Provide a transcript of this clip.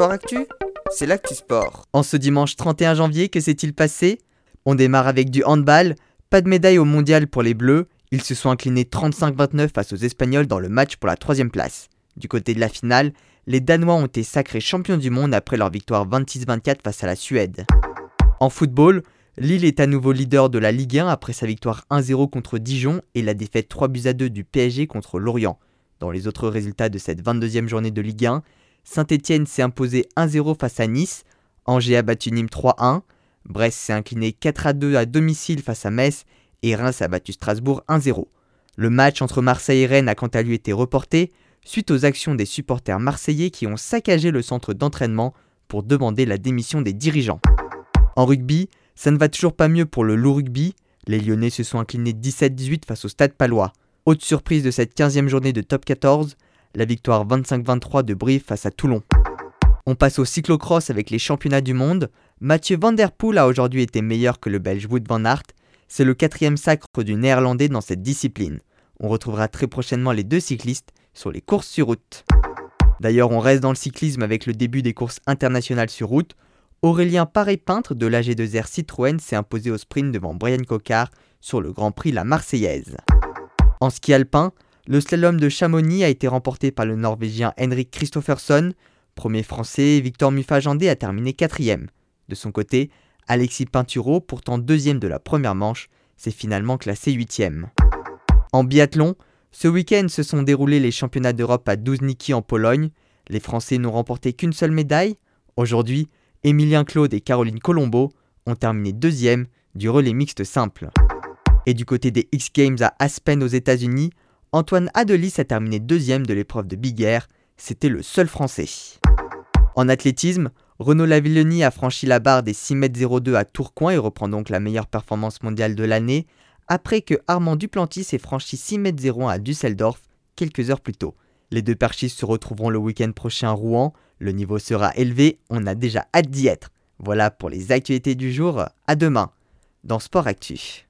Sport Actu, c'est l'actu sport. En ce dimanche 31 janvier, que s'est-il passé? On démarre avec du handball. Pas de médaille au mondial pour les Bleus. Ils se sont inclinés 35-29 face aux Espagnols dans le match pour la troisième place. Du côté de la finale, les Danois ont été sacrés champions du monde après leur victoire 26-24 face à la Suède. En football, Lille est à nouveau leader de la Ligue 1 après sa victoire 1-0 contre Dijon et la défaite 3 buts à 2 du PSG contre Lorient. Dans les autres résultats de cette 22e journée de Ligue 1, Saint-Etienne s'est imposé 1-0 face à Nice, Angers a battu Nîmes 3-1, Brest s'est incliné 4-2 à domicile face à Metz et Reims a battu Strasbourg 1-0. Le match entre Marseille et Rennes a quant à lui été reporté suite aux actions des supporters marseillais qui ont saccagé le centre d'entraînement pour demander la démission des dirigeants. En rugby, ça ne va toujours pas mieux pour le loup rugby. Les Lyonnais se sont inclinés 17-18 face au Stade Palois. Haute surprise de cette 15e journée de top 14, la victoire 25-23 de Brive face à Toulon. On passe au cyclocross avec les championnats du monde. Mathieu Van Der Poel a aujourd'hui été meilleur que le Belge Wout van Aert. C'est le quatrième sacre du néerlandais dans cette discipline. On retrouvera très prochainement les deux cyclistes sur les courses sur route. D'ailleurs, on reste dans le cyclisme avec le début des courses internationales sur route. Aurélien Paré-Peintre de l'AG2R Citroën s'est imposé au sprint devant Brian Cocard sur le Grand Prix La Marseillaise. En ski alpin, le slalom de Chamonix a été remporté par le Norvégien Henrik Kristoffersson. Premier français, Victor Muffajandé a terminé quatrième. De son côté, Alexis Pinturo, pourtant deuxième de la première manche, s'est finalement classé huitième. En biathlon, ce week-end se sont déroulés les championnats d'Europe à Douzniki en Pologne. Les Français n'ont remporté qu'une seule médaille. Aujourd'hui, Émilien Claude et Caroline Colombo ont terminé deuxième du relais mixte simple. Et du côté des X Games à Aspen aux États-Unis, Antoine Adelis a terminé deuxième de l'épreuve de Big Air. C'était le seul Français. En athlétisme, Renaud Lavillenie a franchi la barre des 6m02 à Tourcoing et reprend donc la meilleure performance mondiale de l'année, après que Armand Duplantis ait franchi 6m01 à Düsseldorf quelques heures plus tôt. Les deux perchistes se retrouveront le week-end prochain à Rouen. Le niveau sera élevé, on a déjà hâte d'y être. Voilà pour les actualités du jour. À demain dans Sport Actu.